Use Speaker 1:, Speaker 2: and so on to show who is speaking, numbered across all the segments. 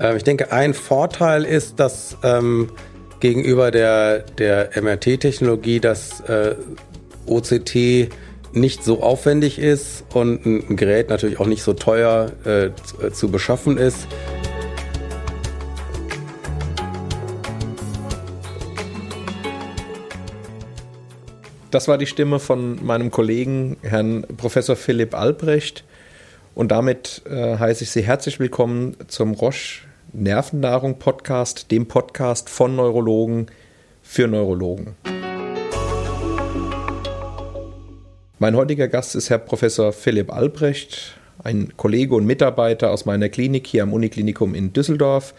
Speaker 1: Ähm, ich denke, ein Vorteil ist, dass ähm, gegenüber der, der MRT-Technologie das äh, OCT nicht so aufwendig ist und ein Gerät natürlich auch nicht so teuer äh, zu, äh, zu beschaffen ist.
Speaker 2: Das war die Stimme von meinem Kollegen, Herrn Professor Philipp Albrecht. Und damit äh, heiße ich Sie herzlich willkommen zum Roche Nervennahrung Podcast, dem Podcast von Neurologen für Neurologen. Mein heutiger Gast ist Herr Professor Philipp Albrecht, ein Kollege und Mitarbeiter aus meiner Klinik hier am Uniklinikum in Düsseldorf.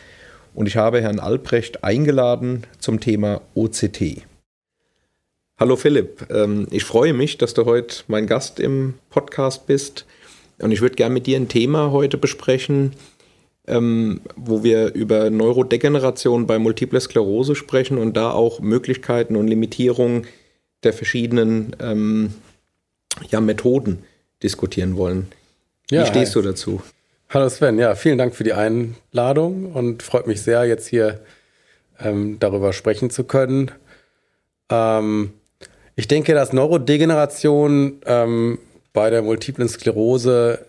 Speaker 2: Und ich habe Herrn Albrecht eingeladen zum Thema OCT. Hallo Philipp, ähm, ich freue mich, dass du heute mein Gast im Podcast bist. Und ich würde gerne mit dir ein Thema heute besprechen, ähm, wo wir über Neurodegeneration bei Multiple Sklerose sprechen und da auch Möglichkeiten und Limitierungen der verschiedenen ähm, ja, Methoden diskutieren wollen. Wie ja, stehst hi. du dazu?
Speaker 1: Hallo Sven, ja, vielen Dank für die Einladung und freut mich sehr, jetzt hier ähm, darüber sprechen zu können. Ähm, ich denke, dass Neurodegeneration ähm, bei der multiplen Sklerose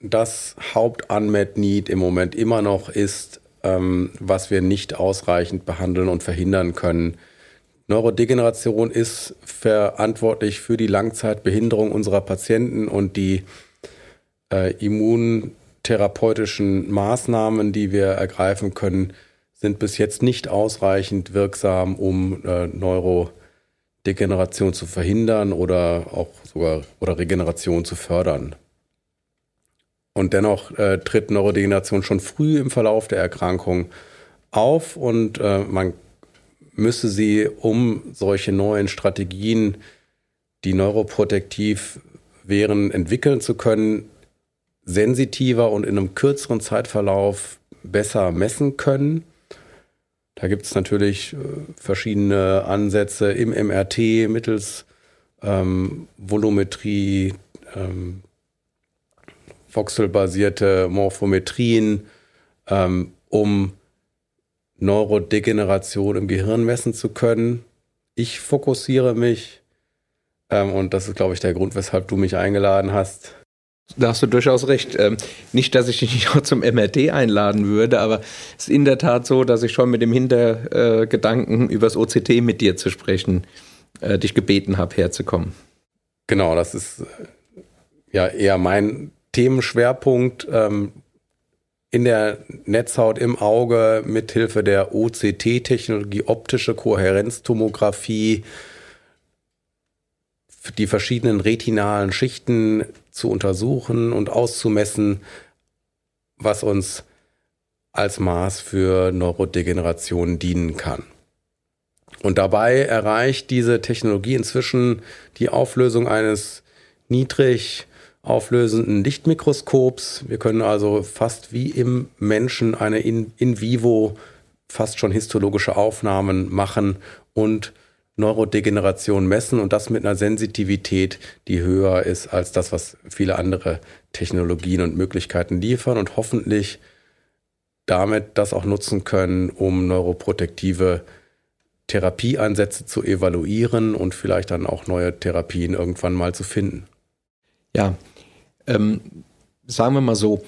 Speaker 1: das Hauptunmet Need im Moment immer noch ist, ähm, was wir nicht ausreichend behandeln und verhindern können. Neurodegeneration ist verantwortlich für die Langzeitbehinderung unserer Patienten und die äh, immuntherapeutischen Maßnahmen, die wir ergreifen können, sind bis jetzt nicht ausreichend wirksam, um äh, Neurodegeneration Degeneration zu verhindern oder auch sogar oder Regeneration zu fördern. Und dennoch äh, tritt Neurodegeneration schon früh im Verlauf der Erkrankung auf und äh, man müsse sie, um solche neuen Strategien, die neuroprotektiv wären, entwickeln zu können, sensitiver und in einem kürzeren Zeitverlauf besser messen können. Da gibt es natürlich äh, verschiedene Ansätze im MRT mittels ähm, Volumetrie, ähm, voxelbasierte Morphometrien, ähm, um Neurodegeneration im Gehirn messen zu können. Ich fokussiere mich, ähm, und das ist, glaube ich, der Grund, weshalb du mich eingeladen hast,
Speaker 2: da hast du durchaus recht. Ähm, nicht, dass ich dich nicht auch zum MRT einladen würde, aber es ist in der Tat so, dass ich schon mit dem Hintergedanken, über das OCT mit dir zu sprechen, äh, dich gebeten habe, herzukommen.
Speaker 1: Genau, das ist äh, ja eher mein Themenschwerpunkt. Ähm, in der Netzhaut im Auge mithilfe der OCT-Technologie, optische Kohärenztomographie, die verschiedenen retinalen Schichten zu untersuchen und auszumessen, was uns als Maß für Neurodegeneration dienen kann. Und dabei erreicht diese Technologie inzwischen die Auflösung eines niedrig auflösenden Lichtmikroskops. Wir können also fast wie im Menschen eine in, in vivo, fast schon histologische Aufnahmen machen und Neurodegeneration messen und das mit einer Sensitivität, die höher ist als das, was viele andere Technologien und Möglichkeiten liefern und hoffentlich damit das auch nutzen können, um neuroprotektive Therapieansätze zu evaluieren und vielleicht dann auch neue Therapien irgendwann mal zu finden.
Speaker 2: Ja, ähm, sagen wir mal so,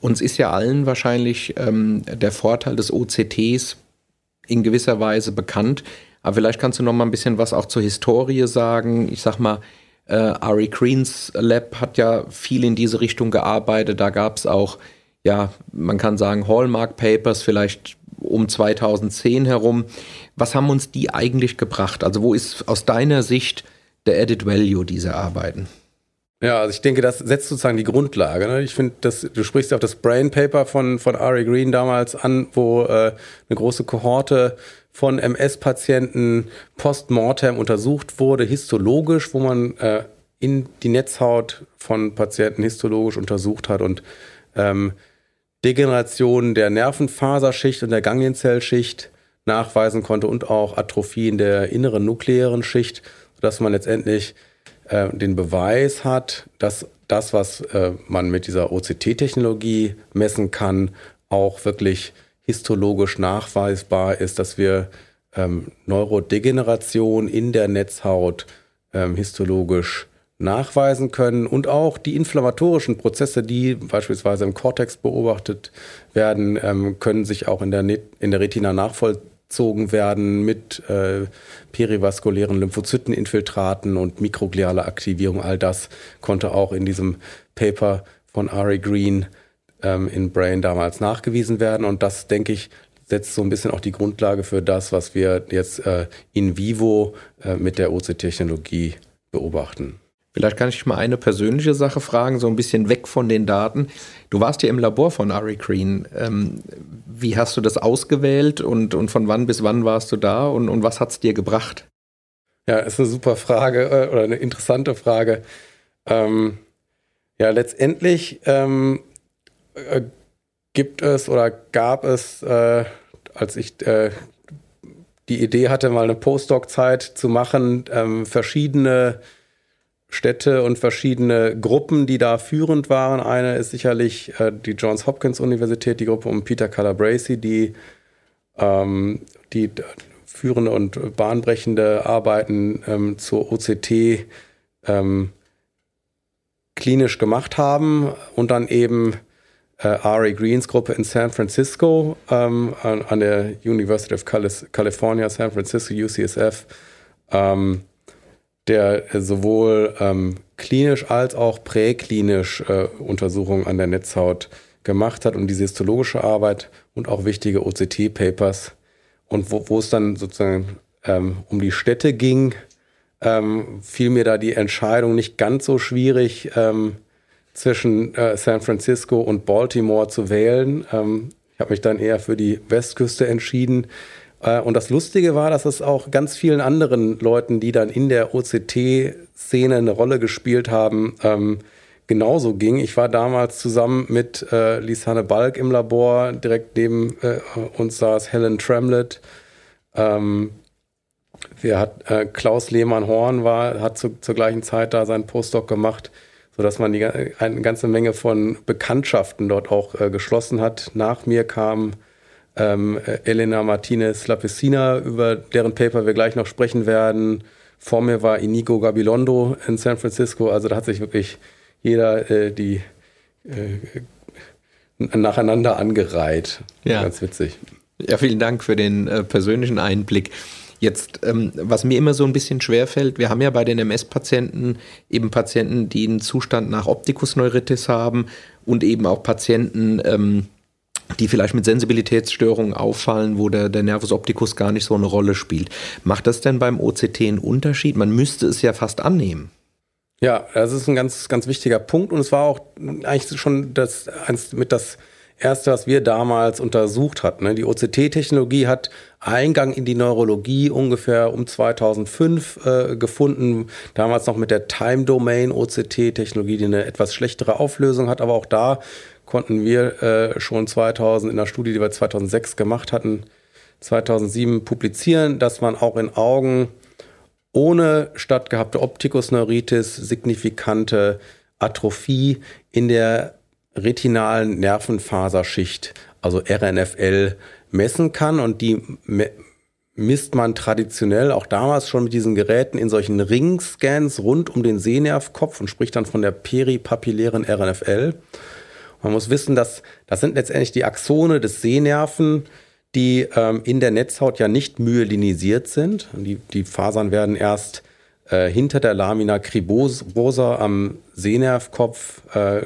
Speaker 2: uns ist ja allen wahrscheinlich ähm, der Vorteil des OCTs in gewisser Weise bekannt. Aber vielleicht kannst du noch mal ein bisschen was auch zur Historie sagen. Ich sag mal, äh, Ari Greens Lab hat ja viel in diese Richtung gearbeitet. Da gab es auch, ja, man kann sagen, Hallmark Papers vielleicht um 2010 herum. Was haben uns die eigentlich gebracht? Also wo ist aus deiner Sicht der Added Value dieser Arbeiten?
Speaker 1: Ja, also ich denke, das setzt sozusagen die Grundlage. Ne? Ich finde, du sprichst ja auf das Brain Paper von, von Ari Green damals an, wo äh, eine große Kohorte von MS-Patienten postmortem untersucht wurde, histologisch, wo man äh, in die Netzhaut von Patienten histologisch untersucht hat und ähm, Degeneration der Nervenfaserschicht und der Ganglienzellschicht nachweisen konnte und auch Atrophie der inneren nukleären Schicht, sodass man letztendlich äh, den Beweis hat, dass das, was äh, man mit dieser OCT-Technologie messen kann, auch wirklich histologisch nachweisbar ist, dass wir ähm, Neurodegeneration in der Netzhaut ähm, histologisch nachweisen können und auch die inflammatorischen Prozesse, die beispielsweise im Kortex beobachtet werden, ähm, können sich auch in der, Net in der Retina nachvollzogen werden mit äh, perivaskulären Lymphozyteninfiltraten und mikrogliale Aktivierung. All das konnte auch in diesem Paper von Ari Green ähm, in Brain damals nachgewiesen werden und das, denke ich, setzt so ein bisschen auch die Grundlage für das, was wir jetzt äh, in vivo äh, mit der OC-Technologie beobachten.
Speaker 2: Vielleicht kann ich mal eine persönliche Sache fragen, so ein bisschen weg von den Daten. Du warst ja im Labor von Ari Green. Ähm, wie hast du das ausgewählt und, und von wann bis wann warst du da und, und was hat es dir gebracht?
Speaker 1: Ja, ist eine super Frage äh, oder eine interessante Frage. Ähm, ja, letztendlich ähm, äh, gibt es oder gab es, äh, als ich äh, die Idee hatte, mal eine Postdoc-Zeit zu machen, ähm, verschiedene Städte und verschiedene Gruppen, die da führend waren. Eine ist sicherlich äh, die Johns Hopkins Universität, die Gruppe um Peter Calabresi, die, ähm, die führende und bahnbrechende Arbeiten ähm, zur OCT ähm, klinisch gemacht haben und dann eben äh, Ari Greens Gruppe in San Francisco ähm, an, an, der University of California, San Francisco, UCSF. Der sowohl ähm, klinisch als auch präklinisch äh, Untersuchungen an der Netzhaut gemacht hat und diese histologische Arbeit und auch wichtige OCT-Papers. Und wo, wo es dann sozusagen ähm, um die Städte ging, ähm, fiel mir da die Entscheidung nicht ganz so schwierig, ähm, zwischen äh, San Francisco und Baltimore zu wählen. Ähm, ich habe mich dann eher für die Westküste entschieden, äh, und das Lustige war, dass es auch ganz vielen anderen Leuten, die dann in der OCT-Szene eine Rolle gespielt haben, ähm, genauso ging. Ich war damals zusammen mit äh, Lisanne Balk im Labor, direkt neben äh, uns saß Helen Tremlett. Ähm, wir hat, äh, Klaus Lehmann-Horn war, hat zu, zur gleichen Zeit da seinen Postdoc gemacht, sodass man die, eine ganze Menge von Bekanntschaften dort auch äh, geschlossen hat. Nach mir kam ähm, Elena Martinez Lapicina, über deren Paper wir gleich noch sprechen werden. Vor mir war Inigo Gabilondo in San Francisco. Also da hat sich wirklich jeder äh, die äh, nacheinander angereiht.
Speaker 2: Ja. Ganz witzig. Ja, vielen Dank für den äh, persönlichen Einblick. Jetzt, ähm, was mir immer so ein bisschen schwerfällt, wir haben ja bei den MS-Patienten eben Patienten, die einen Zustand nach Optikusneuritis haben und eben auch Patienten, ähm, die vielleicht mit Sensibilitätsstörungen auffallen, wo der, der Nervus opticus gar nicht so eine Rolle spielt. Macht das denn beim OCT einen Unterschied? Man müsste es ja fast annehmen.
Speaker 1: Ja, das ist ein ganz, ganz wichtiger Punkt und es war auch eigentlich schon das, eins mit das erste, was wir damals untersucht hatten. Ne? Die OCT-Technologie hat Eingang in die Neurologie ungefähr um 2005 äh, gefunden. Damals noch mit der Time Domain OCT-Technologie, die eine etwas schlechtere Auflösung hat, aber auch da konnten wir äh, schon 2000 in der Studie, die wir 2006 gemacht hatten, 2007 publizieren, dass man auch in Augen ohne stattgehabte Optikusneuritis signifikante Atrophie in der retinalen Nervenfaserschicht, also RNFL, messen kann. Und die misst man traditionell auch damals schon mit diesen Geräten in solchen Ringscans rund um den Sehnervkopf und spricht dann von der peripapillären RNFL. Man muss wissen, dass das sind letztendlich die Axone des Sehnerven, die ähm, in der Netzhaut ja nicht myelinisiert sind. Die, die Fasern werden erst äh, hinter der Lamina cribosa am Sehnervkopf äh,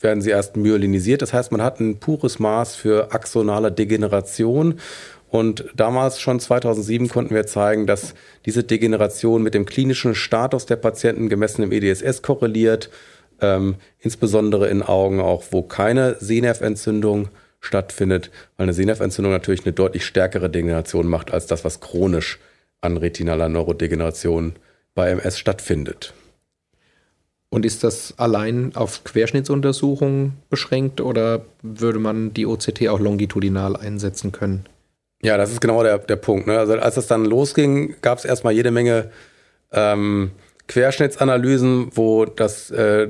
Speaker 1: werden sie erst myelinisiert. Das heißt, man hat ein pures Maß für axonale Degeneration. Und damals schon 2007 konnten wir zeigen, dass diese Degeneration mit dem klinischen Status der Patienten gemessen im EDSS korreliert ähm, insbesondere in Augen auch, wo keine Sehnerventzündung stattfindet, weil eine Sehnerventzündung natürlich eine deutlich stärkere Degeneration macht als das, was chronisch an retinaler Neurodegeneration bei MS stattfindet.
Speaker 2: Und ist das allein auf Querschnittsuntersuchungen beschränkt oder würde man die OCT auch longitudinal einsetzen können?
Speaker 1: Ja, das ist genau der, der Punkt. Ne? Also als es dann losging, gab es erstmal jede Menge ähm, Querschnittsanalysen, wo das, äh,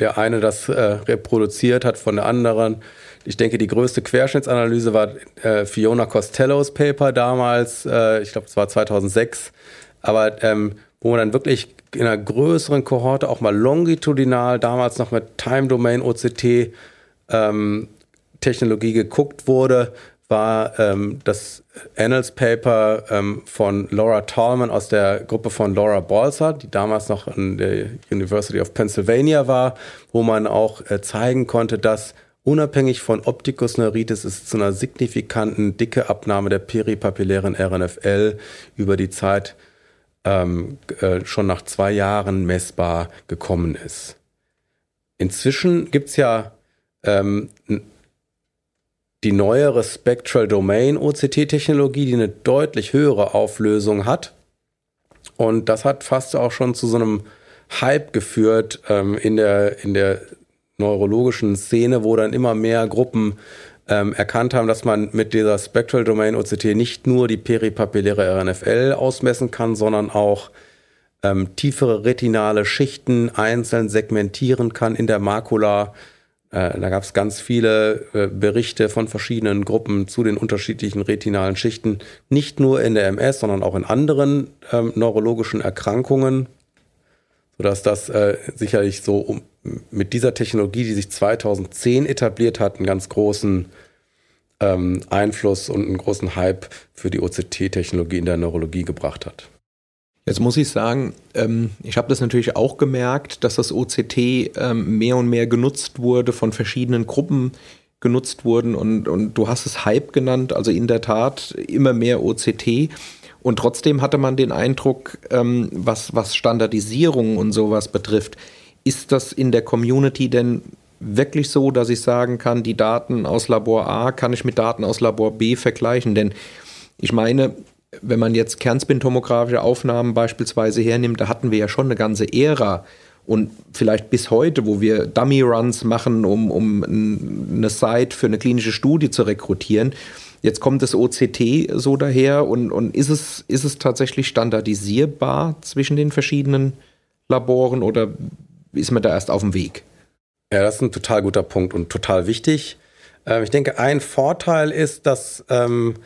Speaker 1: der eine das äh, reproduziert hat von der anderen. Ich denke, die größte Querschnittsanalyse war äh, Fiona Costellos Paper damals, äh, ich glaube, es war 2006, aber ähm, wo man dann wirklich in einer größeren Kohorte auch mal longitudinal, damals noch mit Time Domain OCT ähm, Technologie geguckt wurde, war ähm, das Annals Paper ähm, von Laura Tallman aus der Gruppe von Laura Balser, die damals noch an der University of Pennsylvania war, wo man auch äh, zeigen konnte, dass unabhängig von Opticus neuritis es zu einer signifikanten dicke Abnahme der peripapillären RNFL über die Zeit ähm, äh, schon nach zwei Jahren messbar gekommen ist. Inzwischen gibt es ja ähm, die neuere Spectral Domain OCT-Technologie, die eine deutlich höhere Auflösung hat. Und das hat fast auch schon zu so einem Hype geführt ähm, in, der, in der neurologischen Szene, wo dann immer mehr Gruppen ähm, erkannt haben, dass man mit dieser Spectral Domain OCT nicht nur die peripapilläre RNFL ausmessen kann, sondern auch ähm, tiefere retinale Schichten einzeln segmentieren kann in der Makula da gab es ganz viele äh, Berichte von verschiedenen Gruppen zu den unterschiedlichen retinalen Schichten, nicht nur in der MS, sondern auch in anderen ähm, neurologischen Erkrankungen, sodass das äh, sicherlich so um, mit dieser Technologie, die sich 2010 etabliert hat, einen ganz großen ähm, Einfluss und einen großen Hype für die OCT-Technologie in der Neurologie gebracht hat.
Speaker 2: Jetzt muss ich sagen, ähm, ich habe das natürlich auch gemerkt, dass das OCT ähm, mehr und mehr genutzt wurde, von verschiedenen Gruppen genutzt wurden und, und du hast es Hype genannt, also in der Tat immer mehr OCT. Und trotzdem hatte man den Eindruck, ähm, was, was Standardisierung und sowas betrifft, ist das in der Community denn wirklich so, dass ich sagen kann, die Daten aus Labor A kann ich mit Daten aus Labor B vergleichen? Denn ich meine, wenn man jetzt kernspintomografische Aufnahmen beispielsweise hernimmt, da hatten wir ja schon eine ganze Ära und vielleicht bis heute, wo wir Dummy-Runs machen, um, um eine Site für eine klinische Studie zu rekrutieren. Jetzt kommt das OCT so daher und, und ist, es, ist es tatsächlich standardisierbar zwischen den verschiedenen Laboren oder ist man da erst auf dem Weg?
Speaker 1: Ja, das ist ein total guter Punkt und total wichtig. Ähm, ich denke, ein Vorteil ist, dass ähm,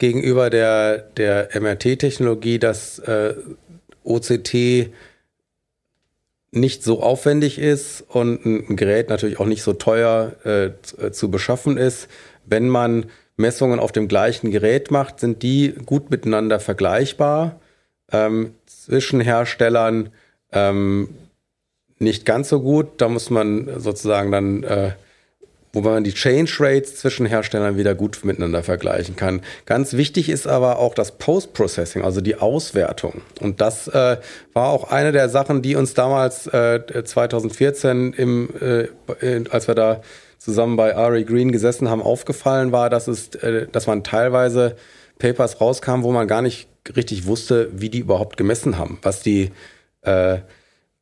Speaker 1: gegenüber der, der MRT-Technologie, dass äh, OCT nicht so aufwendig ist und ein Gerät natürlich auch nicht so teuer äh, zu beschaffen ist. Wenn man Messungen auf dem gleichen Gerät macht, sind die gut miteinander vergleichbar. Ähm, zwischen Herstellern ähm, nicht ganz so gut. Da muss man sozusagen dann äh, wo man die Change Rates zwischen Herstellern wieder gut miteinander vergleichen kann. Ganz wichtig ist aber auch das Post-Processing, also die Auswertung. Und das äh, war auch eine der Sachen, die uns damals äh, 2014, im, äh, als wir da zusammen bei Ari Green gesessen haben, aufgefallen war, dass es, äh, dass man teilweise Papers rauskam, wo man gar nicht richtig wusste, wie die überhaupt gemessen haben, was die äh,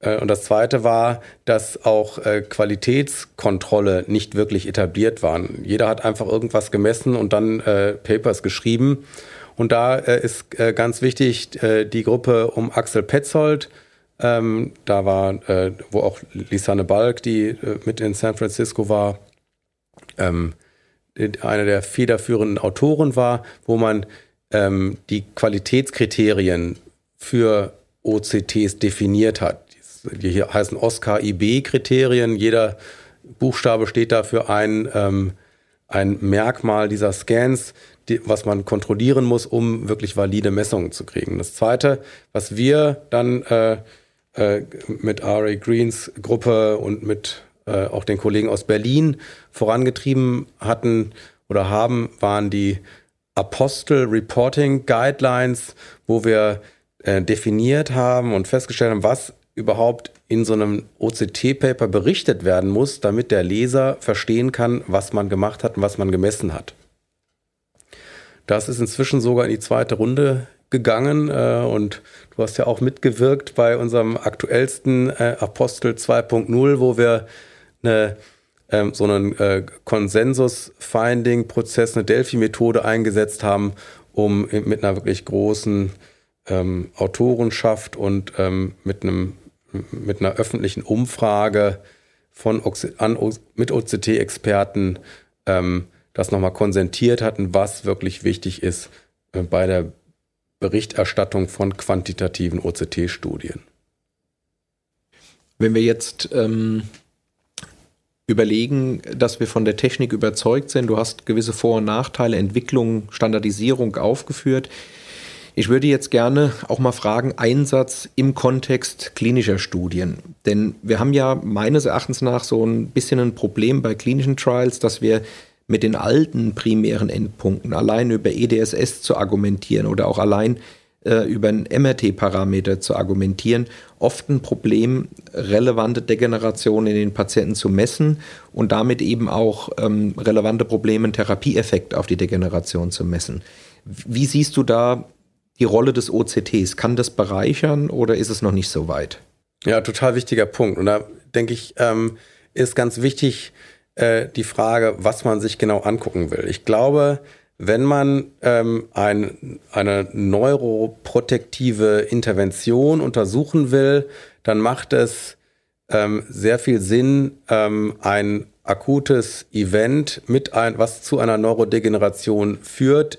Speaker 1: und das Zweite war, dass auch äh, Qualitätskontrolle nicht wirklich etabliert waren. Jeder hat einfach irgendwas gemessen und dann äh, Papers geschrieben. Und da ist ganz wichtig die Gruppe um Axel Petzold. Ähm, da war, wo auch Lisanne Balk, die mit in San Francisco war, ähm, eine der federführenden Autoren war, wo man ähm, die Qualitätskriterien für OCTs definiert hat die hier heißen Oscar-IB-Kriterien. Jeder Buchstabe steht da für ein, ähm, ein Merkmal dieser Scans, die, was man kontrollieren muss, um wirklich valide Messungen zu kriegen. Das Zweite, was wir dann äh, äh, mit R.A. Greens Gruppe und mit äh, auch den Kollegen aus Berlin vorangetrieben hatten oder haben, waren die Apostel Reporting Guidelines, wo wir äh, definiert haben und festgestellt haben, was überhaupt in so einem OCT-Paper berichtet werden muss, damit der Leser verstehen kann, was man gemacht hat und was man gemessen hat. Das ist inzwischen sogar in die zweite Runde gegangen äh, und du hast ja auch mitgewirkt bei unserem aktuellsten äh, Apostel 2.0, wo wir eine, ähm, so einen äh, Konsensus-Finding-Prozess, eine Delphi-Methode eingesetzt haben, um mit einer wirklich großen ähm, Autorenschaft und ähm, mit einem mit einer öffentlichen Umfrage von an, mit OCT-Experten ähm, das nochmal konsentiert hatten, was wirklich wichtig ist äh, bei der Berichterstattung von quantitativen OCT-Studien.
Speaker 2: Wenn wir jetzt ähm, überlegen, dass wir von der Technik überzeugt sind, du hast gewisse Vor- und Nachteile, Entwicklung, Standardisierung aufgeführt. Ich würde jetzt gerne auch mal fragen, Einsatz im Kontext klinischer Studien. Denn wir haben ja meines Erachtens nach so ein bisschen ein Problem bei klinischen Trials, dass wir mit den alten primären Endpunkten allein über EDSS zu argumentieren oder auch allein äh, über einen MRT-Parameter zu argumentieren, oft ein Problem, relevante Degeneration in den Patienten zu messen und damit eben auch ähm, relevante Probleme, einen Therapieeffekt auf die Degeneration zu messen. Wie siehst du da die Rolle des OCTs? Kann das bereichern oder ist es noch nicht so weit?
Speaker 1: Ja, total wichtiger Punkt. Und da denke ich, ähm, ist ganz wichtig äh, die Frage, was man sich genau angucken will. Ich glaube, wenn man ähm, ein, eine neuroprotektive Intervention untersuchen will, dann macht es ähm, sehr viel Sinn, ähm, ein akutes Event mit ein, was zu einer Neurodegeneration führt,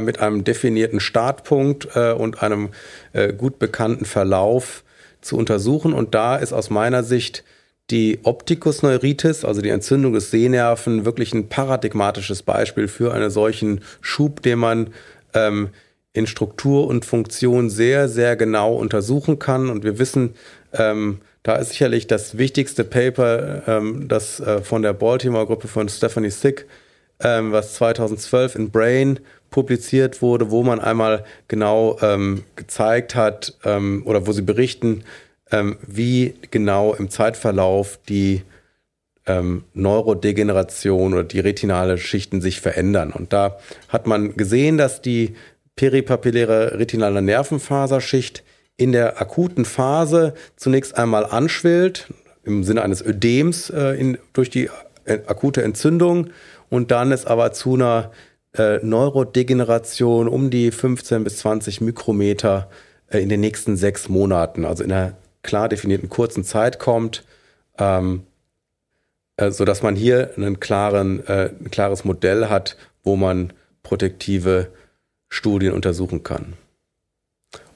Speaker 1: mit einem definierten Startpunkt äh, und einem äh, gut bekannten Verlauf zu untersuchen. Und da ist aus meiner Sicht die Optikusneuritis, also die Entzündung des Sehnerven, wirklich ein paradigmatisches Beispiel für einen solchen Schub, den man ähm, in Struktur und Funktion sehr, sehr genau untersuchen kann. Und wir wissen, ähm, da ist sicherlich das wichtigste Paper, ähm, das äh, von der Baltimore-Gruppe von Stephanie Sick, ähm, was 2012 in Brain publiziert wurde, wo man einmal genau ähm, gezeigt hat ähm, oder wo sie berichten, ähm, wie genau im Zeitverlauf die ähm, Neurodegeneration oder die retinale Schichten sich verändern. Und da hat man gesehen, dass die peripapilläre retinale Nervenfaserschicht in der akuten Phase zunächst einmal anschwillt, im Sinne eines Ödems äh, in, durch die äh, akute Entzündung und dann ist aber zu einer äh, Neurodegeneration um die 15 bis 20 Mikrometer äh, in den nächsten sechs Monaten, also in einer klar definierten kurzen Zeit kommt, ähm, äh, so dass man hier einen klaren, äh, ein klares Modell hat, wo man protektive Studien untersuchen kann.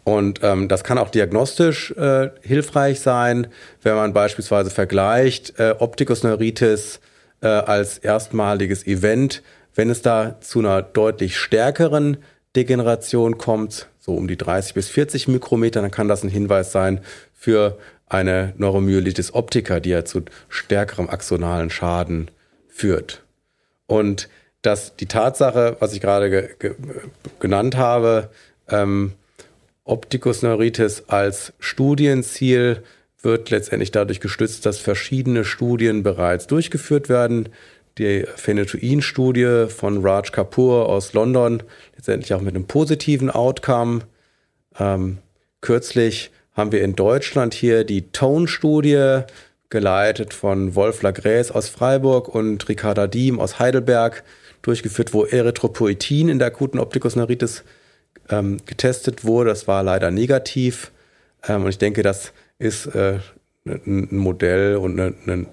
Speaker 1: Und ähm, das kann auch diagnostisch äh, hilfreich sein, wenn man beispielsweise vergleicht äh, Optikusneuritis äh, als erstmaliges Event. Wenn es da zu einer deutlich stärkeren Degeneration kommt, so um die 30 bis 40 Mikrometer, dann kann das ein Hinweis sein für eine Neuromyelitis optica, die ja zu stärkerem axonalen Schaden führt. Und dass die Tatsache, was ich gerade ge ge genannt habe, ähm, Optikusneuritis als Studienziel wird letztendlich dadurch gestützt, dass verschiedene Studien bereits durchgeführt werden. Die Phenetoin-Studie von Raj Kapoor aus London, letztendlich auch mit einem positiven Outcome. Ähm, kürzlich haben wir in Deutschland hier die Tone-Studie, geleitet von Wolf Lagräs aus Freiburg und Ricarda Diem aus Heidelberg, durchgeführt, wo Erythropoetin in der akuten Optikusneuritis ähm, getestet wurde. Das war leider negativ. Ähm, und ich denke, das ist äh, ein Modell und eine, eine,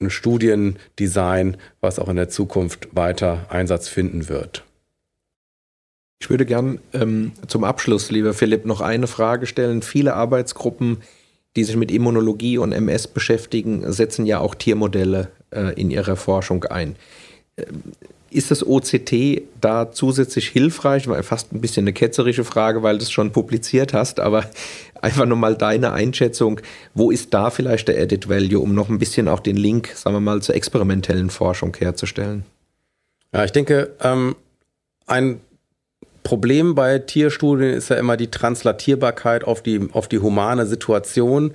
Speaker 1: ein Studiendesign, was auch in der Zukunft weiter Einsatz finden wird.
Speaker 2: Ich würde gern ähm, zum Abschluss, lieber Philipp, noch eine Frage stellen. Viele Arbeitsgruppen, die sich mit Immunologie und MS beschäftigen, setzen ja auch Tiermodelle äh, in ihrer Forschung ein. Ähm, ist das OCT da zusätzlich hilfreich? War fast ein bisschen eine ketzerische Frage, weil du es schon publiziert hast, aber einfach nochmal deine Einschätzung. Wo ist da vielleicht der Edit Value, um noch ein bisschen auch den Link, sagen wir mal, zur experimentellen Forschung herzustellen?
Speaker 1: Ja, ich denke, ähm, ein Problem bei Tierstudien ist ja immer die Translatierbarkeit auf die, auf die humane Situation.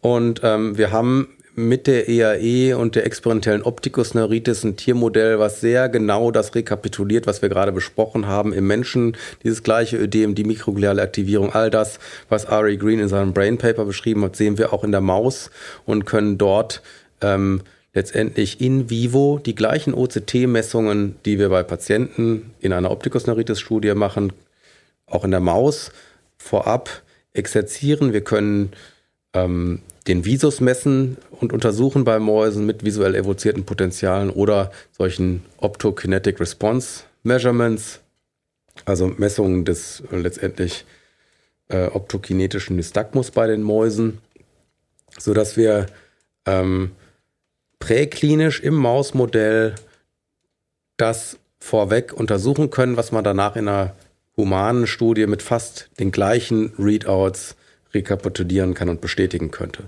Speaker 1: Und ähm, wir haben mit der EAE e und der experimentellen Optikusneuritis ein Tiermodell, was sehr genau das rekapituliert, was wir gerade besprochen haben im Menschen. Dieses gleiche Ödem, die mikrogliale Aktivierung, all das, was Ari Green in seinem Brain Paper beschrieben hat, sehen wir auch in der Maus und können dort ähm, letztendlich in vivo die gleichen OCT-Messungen, die wir bei Patienten in einer Optikusneuritis-Studie machen, auch in der Maus vorab exerzieren. Wir können ähm, den Visus messen und untersuchen bei Mäusen mit visuell evozierten Potenzialen oder solchen Optokinetic Response Measurements, also Messungen des äh, letztendlich äh, optokinetischen Nystagmus bei den Mäusen, sodass wir ähm, präklinisch im Mausmodell das vorweg untersuchen können, was man danach in einer humanen Studie mit fast den gleichen Readouts rekapitulieren kann und bestätigen könnte.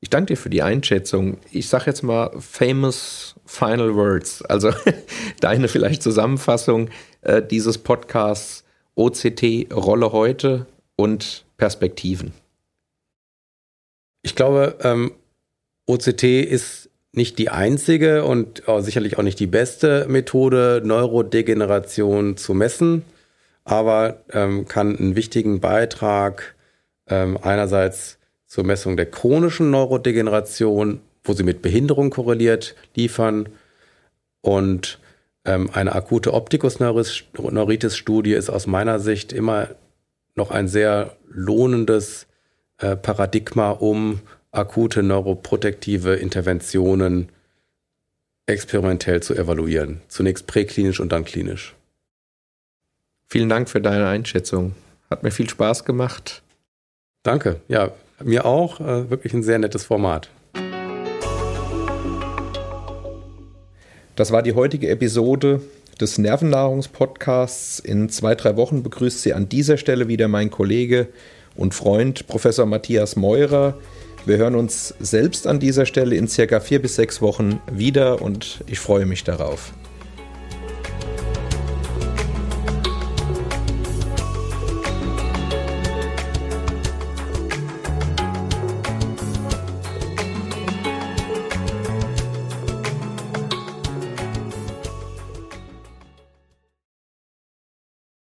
Speaker 2: Ich danke dir für die Einschätzung. Ich sage jetzt mal famous final words, also deine vielleicht Zusammenfassung äh, dieses Podcasts OCT Rolle heute und Perspektiven.
Speaker 1: Ich glaube, ähm, OCT ist nicht die einzige und auch sicherlich auch nicht die beste Methode, Neurodegeneration zu messen, aber ähm, kann einen wichtigen Beitrag ähm, einerseits zur Messung der chronischen Neurodegeneration, wo sie mit Behinderung korreliert, liefern. Und ähm, eine akute Optikus-Neuritis-Studie ist aus meiner Sicht immer noch ein sehr lohnendes äh, Paradigma, um akute neuroprotektive Interventionen experimentell zu evaluieren. Zunächst präklinisch und dann klinisch.
Speaker 2: Vielen Dank für deine Einschätzung. Hat mir viel Spaß gemacht.
Speaker 1: Danke. Ja, mir auch. Äh, wirklich ein sehr nettes Format.
Speaker 2: Das war die heutige Episode des Nervennahrungspodcasts. In zwei, drei Wochen begrüßt Sie an dieser Stelle wieder mein Kollege und Freund Professor Matthias Meurer. Wir hören uns selbst an dieser Stelle in circa vier bis sechs Wochen wieder und ich freue mich darauf.